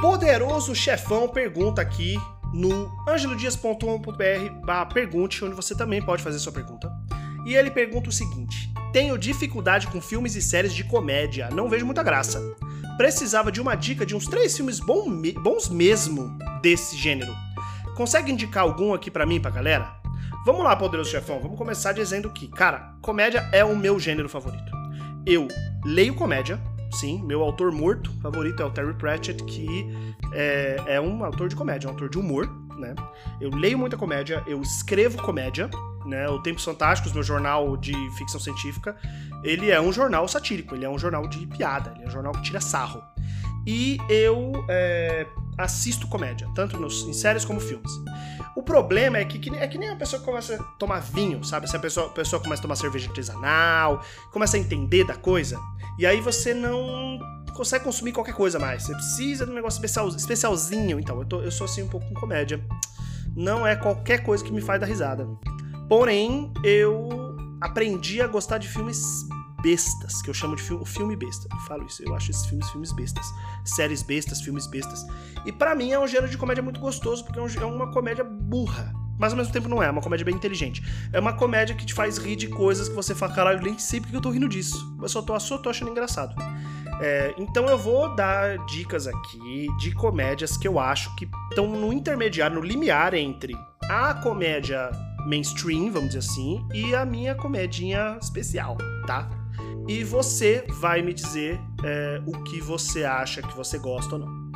Poderoso Chefão pergunta aqui no angelodias.com.br pergunte, onde você também pode fazer sua pergunta. E ele pergunta o seguinte: Tenho dificuldade com filmes e séries de comédia, não vejo muita graça. Precisava de uma dica de uns três filmes bons mesmo desse gênero. Consegue indicar algum aqui para mim, pra galera? Vamos lá, poderoso chefão, vamos começar dizendo que, cara, comédia é o meu gênero favorito. Eu leio comédia, sim, meu autor morto favorito é o Terry Pratchett, que é, é um autor de comédia, um autor de humor, né? Eu leio muita comédia, eu escrevo comédia, né? O Tempos Fantásticos, meu jornal de ficção científica, ele é um jornal satírico, ele é um jornal de piada, ele é um jornal que tira sarro. E eu é, assisto comédia, tanto nos, em séries como filmes. O problema é que, que, é que nem a pessoa começa a tomar vinho, sabe? Se a pessoa, a pessoa começa a tomar cerveja artesanal, começa a entender da coisa, e aí você não consegue consumir qualquer coisa mais. Você precisa de um negócio especial, especialzinho. Então, eu, tô, eu sou assim um pouco com comédia. Não é qualquer coisa que me faz dar risada. Porém, eu aprendi a gostar de filmes bestas, que eu chamo de filme, filme besta. Eu falo isso, eu acho esses filmes filmes bestas. Séries bestas, filmes bestas. E para mim é um gênero de comédia muito gostoso, porque é, é uma comédia burra. Mas ao mesmo tempo não é, é uma comédia bem inteligente. É uma comédia que te faz rir de coisas que você fala, caralho, nem sei porque eu tô rindo disso. Eu só tô, só tô achando engraçado. É, então eu vou dar dicas aqui de comédias que eu acho que estão no intermediário, no limiar entre a comédia mainstream, vamos dizer assim, e a minha comedinha especial, tá? E você vai me dizer é, o que você acha que você gosta ou não.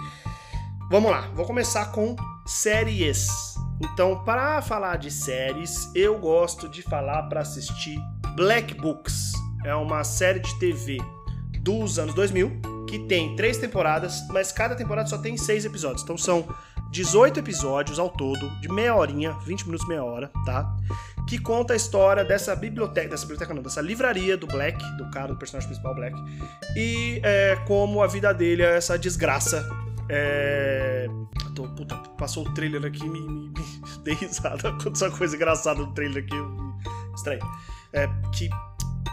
Vamos lá, vou começar com séries. Então, para falar de séries, eu gosto de falar para assistir Black Books. É uma série de TV dos anos 2000 que tem três temporadas, mas cada temporada só tem seis episódios. Então são 18 episódios ao todo, de meia horinha, 20 minutos, meia hora, tá? Que conta a história dessa biblioteca, dessa biblioteca não, dessa livraria do Black, do cara, do personagem principal Black, e é, como a vida dele é essa desgraça. É... Tô, puta, passou o trailer aqui me, me, me dei risada. Aconteceu uma coisa engraçada no trailer aqui, estranho. É, que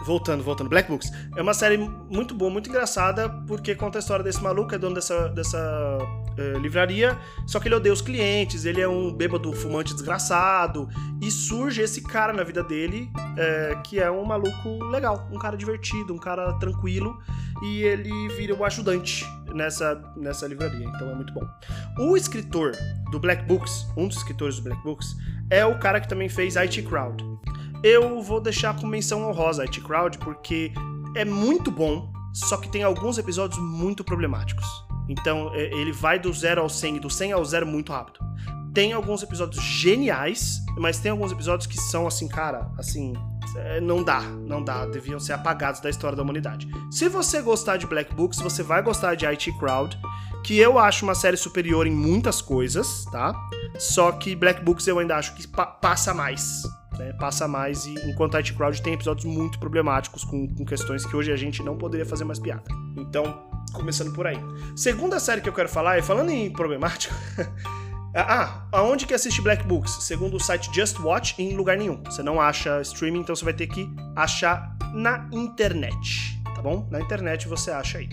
voltando, voltando, Black Books. É uma série muito boa, muito engraçada, porque conta a história desse maluco, é dono dessa, dessa uh, livraria, só que ele odeia os clientes, ele é um bêbado fumante desgraçado, e surge esse cara na vida dele, uh, que é um maluco legal, um cara divertido, um cara tranquilo, e ele vira o ajudante nessa, nessa livraria, então é muito bom. O escritor do Black Books, um dos escritores do Black Books, é o cara que também fez IT Crowd. Eu vou deixar com menção honrosa IT Crowd, porque é muito bom, só que tem alguns episódios muito problemáticos. Então é, ele vai do 0 ao 100 e do 100 ao 0 muito rápido. Tem alguns episódios geniais, mas tem alguns episódios que são assim, cara, assim, é, não dá, não dá, deviam ser apagados da história da humanidade. Se você gostar de Black Books, você vai gostar de IT Crowd, que eu acho uma série superior em muitas coisas, tá? Só que Black Books eu ainda acho que pa passa mais né, passa mais, e enquanto IT Crowd tem episódios muito problemáticos com, com questões que hoje a gente não poderia fazer mais piada. Então, começando por aí. Segunda série que eu quero falar, e falando em problemático. Ah, aonde que assiste Black Books? Segundo o site Just Watch, em lugar nenhum. Você não acha streaming, então você vai ter que achar na internet, tá bom? Na internet você acha aí.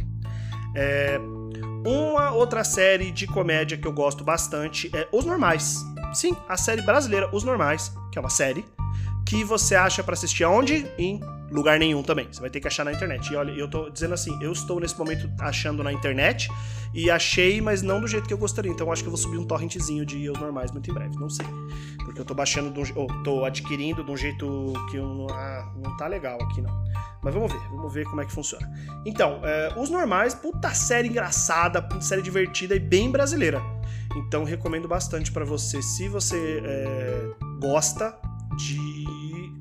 É... Uma outra série de comédia que eu gosto bastante é Os Normais. Sim, a série brasileira Os Normais, que é uma série que você acha para assistir aonde? Em lugar nenhum também. Você vai ter que achar na internet. E olha, eu tô dizendo assim, eu estou nesse momento achando na internet e achei, mas não do jeito que eu gostaria. Então acho que eu vou subir um torrentzinho de os normais muito em breve, não sei. Porque eu tô baixando, do, ou tô adquirindo de um jeito que eu não, ah, não tá legal aqui não. Mas vamos ver, vamos ver como é que funciona. Então, é, os normais, puta série engraçada, puta série divertida e bem brasileira. Então recomendo bastante para você, se você é, gosta de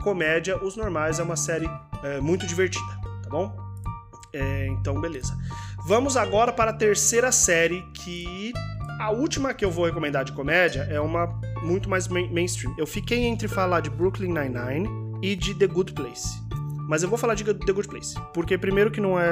comédia, Os Normais é uma série é, muito divertida, tá bom? É, então, beleza. Vamos agora para a terceira série, que a última que eu vou recomendar de comédia é uma muito mais mainstream. Eu fiquei entre falar de Brooklyn Nine-Nine e de The Good Place. Mas eu vou falar de The Good Place. Porque, primeiro, que não é,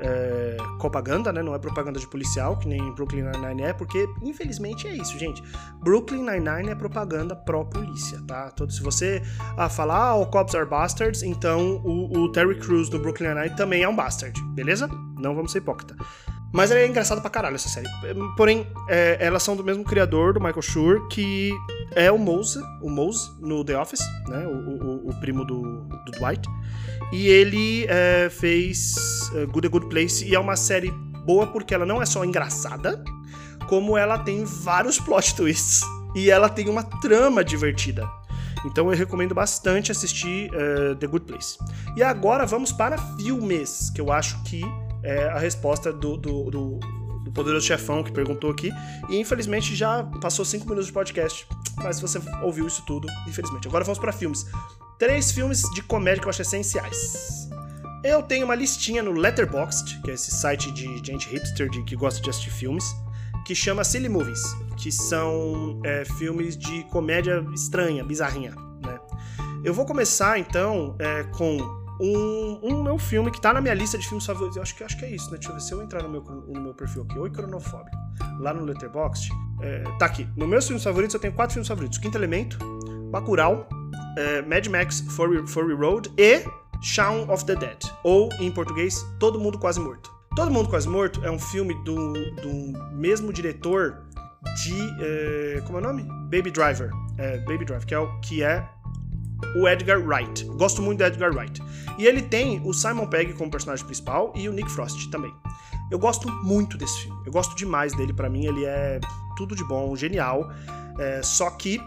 é propaganda, né? Não é propaganda de policial, que nem Brooklyn Nine-Nine é, porque, infelizmente, é isso, gente. Brooklyn Nine-Nine é propaganda pró-polícia, tá? Todo, se você ah, falar, ah, o cops are bastards, então o, o Terry Crews do Brooklyn Nine-Nine também é um bastard, beleza? Não vamos ser hipócrita. Mas ela é engraçada pra caralho, essa série. Porém, é, elas são do mesmo criador, do Michael Schur, que é o Mose, o Mose no The Office, né? O, o, o primo do, do, Dwight. E ele é, fez uh, Good a Good Place, e é uma série boa porque ela não é só engraçada, como ela tem vários plot twists. E ela tem uma trama divertida. Então eu recomendo bastante assistir uh, The Good Place. E agora vamos para filmes, que eu acho que é a resposta do, do, do, do poderoso chefão que perguntou aqui. E infelizmente já passou cinco minutos de podcast. Mas se você ouviu isso tudo, infelizmente. Agora vamos para filmes. Três filmes de comédia que eu acho essenciais. Eu tenho uma listinha no Letterboxd, que é esse site de gente hipster de, que gosta de assistir filmes, que chama Silly Movies, que são é, filmes de comédia estranha, bizarrinha. Né? Eu vou começar então é, com um, um meu filme que tá na minha lista de filmes favoritos. Eu acho que, acho que é isso, né? Deixa eu ver se eu entrar no meu, no meu perfil aqui. Oi, Cronofóbico. Lá no Letterboxd. É, tá aqui. No meus filmes favoritos, eu tenho quatro filmes favoritos: Quinto Elemento, Bacurau, é, Mad Max Fury, Fury Road e Shaun of the Dead. Ou, em português, Todo Mundo Quase Morto. Todo Mundo Quase Morto é um filme do, do mesmo diretor de. É, como é o nome? Baby Driver. É, Baby Driver, que é, o, que é o Edgar Wright. Gosto muito do Edgar Wright. E ele tem o Simon Pegg como personagem principal e o Nick Frost também. Eu gosto muito desse filme. Eu gosto demais dele. Para mim, ele é tudo de bom, genial. É, só que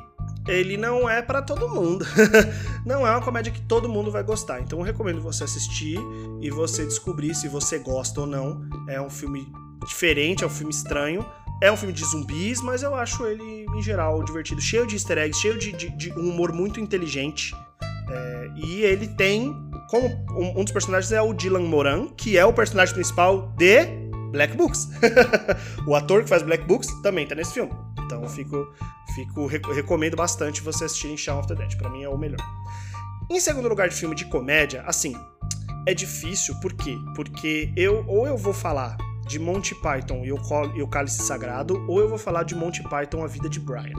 ele não é para todo mundo. não é uma comédia que todo mundo vai gostar. Então eu recomendo você assistir e você descobrir se você gosta ou não. É um filme diferente, é um filme estranho. É um filme de zumbis, mas eu acho ele, em geral, divertido. Cheio de easter eggs, cheio de, de, de um humor muito inteligente. É, e ele tem. Como um, um, dos personagens é o Dylan Moran, que é o personagem principal de Black Books. o ator que faz Black Books também tá nesse filme. Então fico, fico recomendo bastante você assistir em Shaun of the Dead. Pra mim é o melhor. Em segundo lugar de filme de comédia, assim, é difícil, por quê? Porque eu ou eu vou falar de Monty Python e o, Cálice Sagrado, ou eu vou falar de Monty Python A Vida de Brian.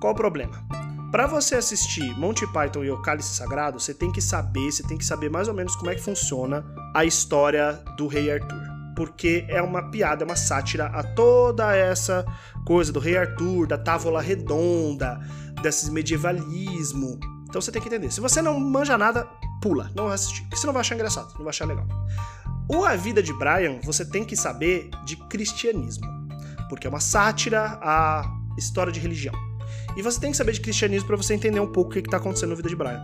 Qual o problema? Para você assistir Monty Python e o Cálice Sagrado, você tem que saber, você tem que saber mais ou menos como é que funciona a história do Rei Arthur. Porque é uma piada, é uma sátira a toda essa coisa do Rei Arthur, da távola redonda, desses medievalismo. Então você tem que entender. Se você não manja nada, pula, não vai assistir. Porque você não vai achar engraçado, não vai achar legal. O A Vida de Brian, você tem que saber de cristianismo, porque é uma sátira à história de religião. E você tem que saber de cristianismo para você entender um pouco o que está acontecendo na vida de Brian.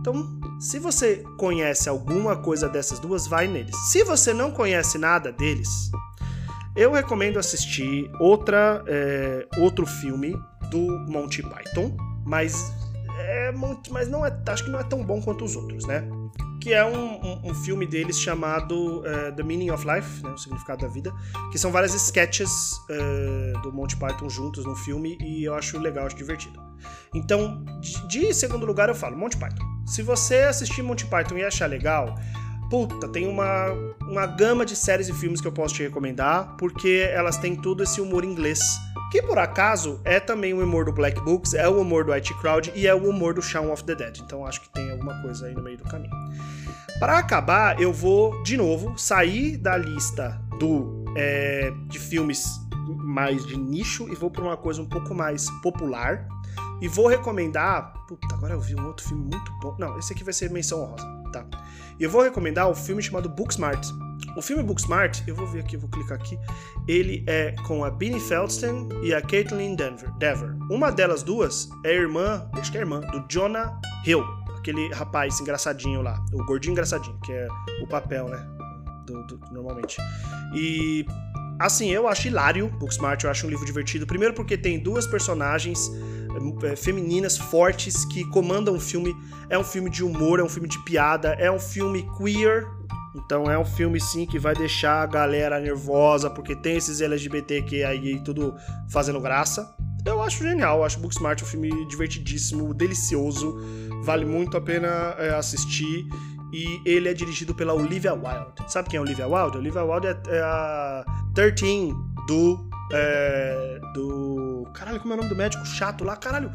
Então, se você conhece alguma coisa dessas duas, vai neles. Se você não conhece nada deles, eu recomendo assistir outra, é, outro filme do Monty Python, mas é mas não é, acho que não é tão bom quanto os outros, né? Que é um, um, um filme deles chamado uh, The Meaning of Life, né, o significado da vida, que são várias sketches uh, do Monty Python juntos no filme e eu acho legal, acho divertido. Então, de, de segundo lugar eu falo Monty Python. Se você assistir Monty Python e achar legal, puta, tem uma, uma gama de séries e filmes que eu posso te recomendar, porque elas têm todo esse humor inglês que por acaso é também o humor do Black Books, é o humor do IT Crowd e é o humor do Shaun of the Dead. Então acho que tem alguma coisa aí no meio do caminho. Para acabar, eu vou de novo sair da lista do é, de filmes mais de nicho e vou para uma coisa um pouco mais popular. E vou recomendar. Puta, agora eu vi um outro filme muito bom. Não, esse aqui vai ser menção honrosa, tá? E eu vou recomendar o um filme chamado Booksmart o filme Booksmart, eu vou ver aqui, eu vou clicar aqui. Ele é com a Beanie Feldstein e a Caitlin Denver, Dever. Uma delas duas é irmã, acho que é irmã, do Jonah Hill, aquele rapaz engraçadinho lá, o gordinho engraçadinho, que é o papel, né? Do, do, normalmente. E assim, eu acho hilário Booksmart, eu acho um livro divertido. Primeiro porque tem duas personagens femininas fortes que comandam o filme. É um filme de humor, é um filme de piada, é um filme queer, então é um filme sim que vai deixar a galera nervosa, porque tem esses LGBTQ aí tudo fazendo graça. Eu acho genial, eu acho Booksmart um filme divertidíssimo, delicioso, vale muito a pena é, assistir. E ele é dirigido pela Olivia Wilde. Sabe quem é Olivia Wilde? Olivia Wilde é, é a 13 do. É, do. Caralho, como é o nome do médico chato lá? Caralho!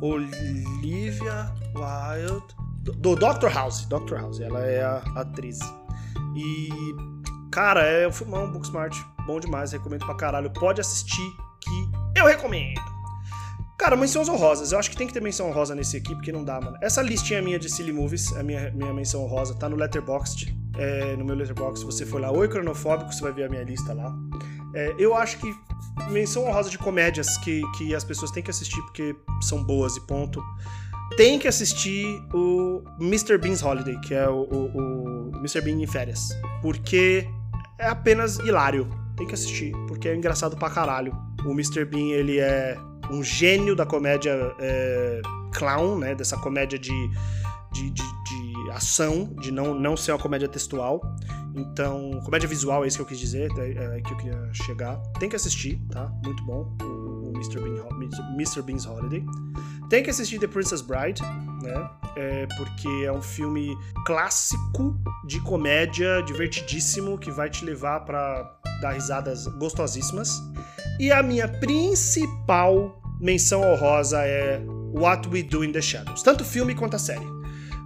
Olivia Wilde. Do, Dr. House. Dr. House, ela é a atriz. E Cara, é um filmão, Booksmart. Bom demais, recomendo pra caralho. Pode assistir que eu recomendo. Cara, menções honrosas. Eu acho que tem que ter menção honrosa nesse aqui, porque não dá, mano. Essa listinha minha de Silly Movies, a minha, minha menção honrosa, tá no Letterboxd. É, no meu Letterboxd, se você for lá, Oi Cronofóbico, você vai ver a minha lista lá. É, eu acho que menção honrosa de comédias que, que as pessoas têm que assistir porque são boas e ponto. Tem que assistir o Mr. Bean's Holiday, que é o, o, o Mr. Bean em férias. Porque é apenas hilário. Tem que assistir, porque é engraçado pra caralho. O Mr. Bean, ele é um gênio da comédia é, clown, né? Dessa comédia de, de, de, de, ação, de não, não ser uma comédia textual. Então, comédia visual é isso que eu quis dizer, é, é que eu queria chegar. Tem que assistir, tá? Muito bom. O Mr. Bean, Mr. Bean's Holiday. Tem que assistir The Princess Bride, né? É porque é um filme clássico de comédia, divertidíssimo, que vai te levar para dar risadas gostosíssimas. E a minha principal menção honrosa é What We Do in the Shadows, tanto filme quanto a série.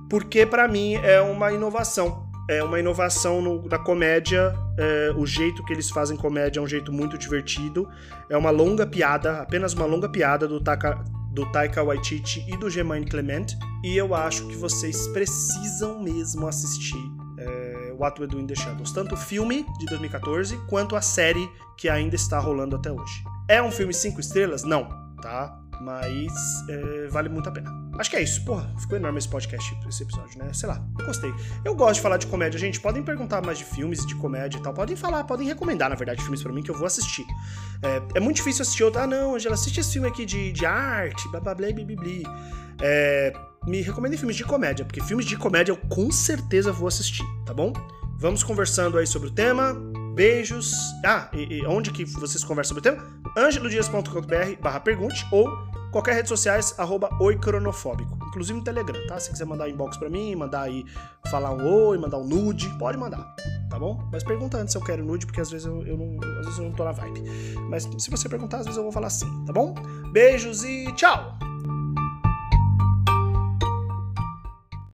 Porque para mim é uma inovação. É uma inovação no, na comédia. É, o jeito que eles fazem comédia é um jeito muito divertido. É uma longa piada, apenas uma longa piada do, Taka, do Taika Waititi e do Germaine Clement. E eu acho que vocês precisam mesmo assistir é, What We Do in the Shadows. Tanto o filme de 2014 quanto a série que ainda está rolando até hoje. É um filme cinco estrelas? Não, tá? Mas é, vale muito a pena. Acho que é isso. Porra, ficou enorme esse podcast, esse episódio, né? Sei lá, eu gostei. Eu gosto de falar de comédia, gente. Podem perguntar mais de filmes, de comédia e tal. Podem falar, podem recomendar, na verdade, filmes para mim que eu vou assistir. É, é, muito difícil assistir outro. Ah, não, Angela, assiste esse filme aqui de, de arte, blá blá blá blá blá. É, me recomendem filmes de comédia, porque filmes de comédia eu com certeza vou assistir, tá bom? Vamos conversando aí sobre o tema. Beijos. Ah, e, e onde que vocês conversam sobre o tema? angelodias.com.br barra pergunte ou qualquer rede sociais, arroba oicronofóbico. Inclusive no Telegram, tá? Se quiser mandar inbox pra mim, mandar aí, falar um oi, mandar um nude, pode mandar, tá bom? Mas pergunta antes se eu quero nude, porque às vezes eu, eu não, às vezes eu não tô na vibe. Mas se você perguntar, às vezes eu vou falar sim, tá bom? Beijos e tchau!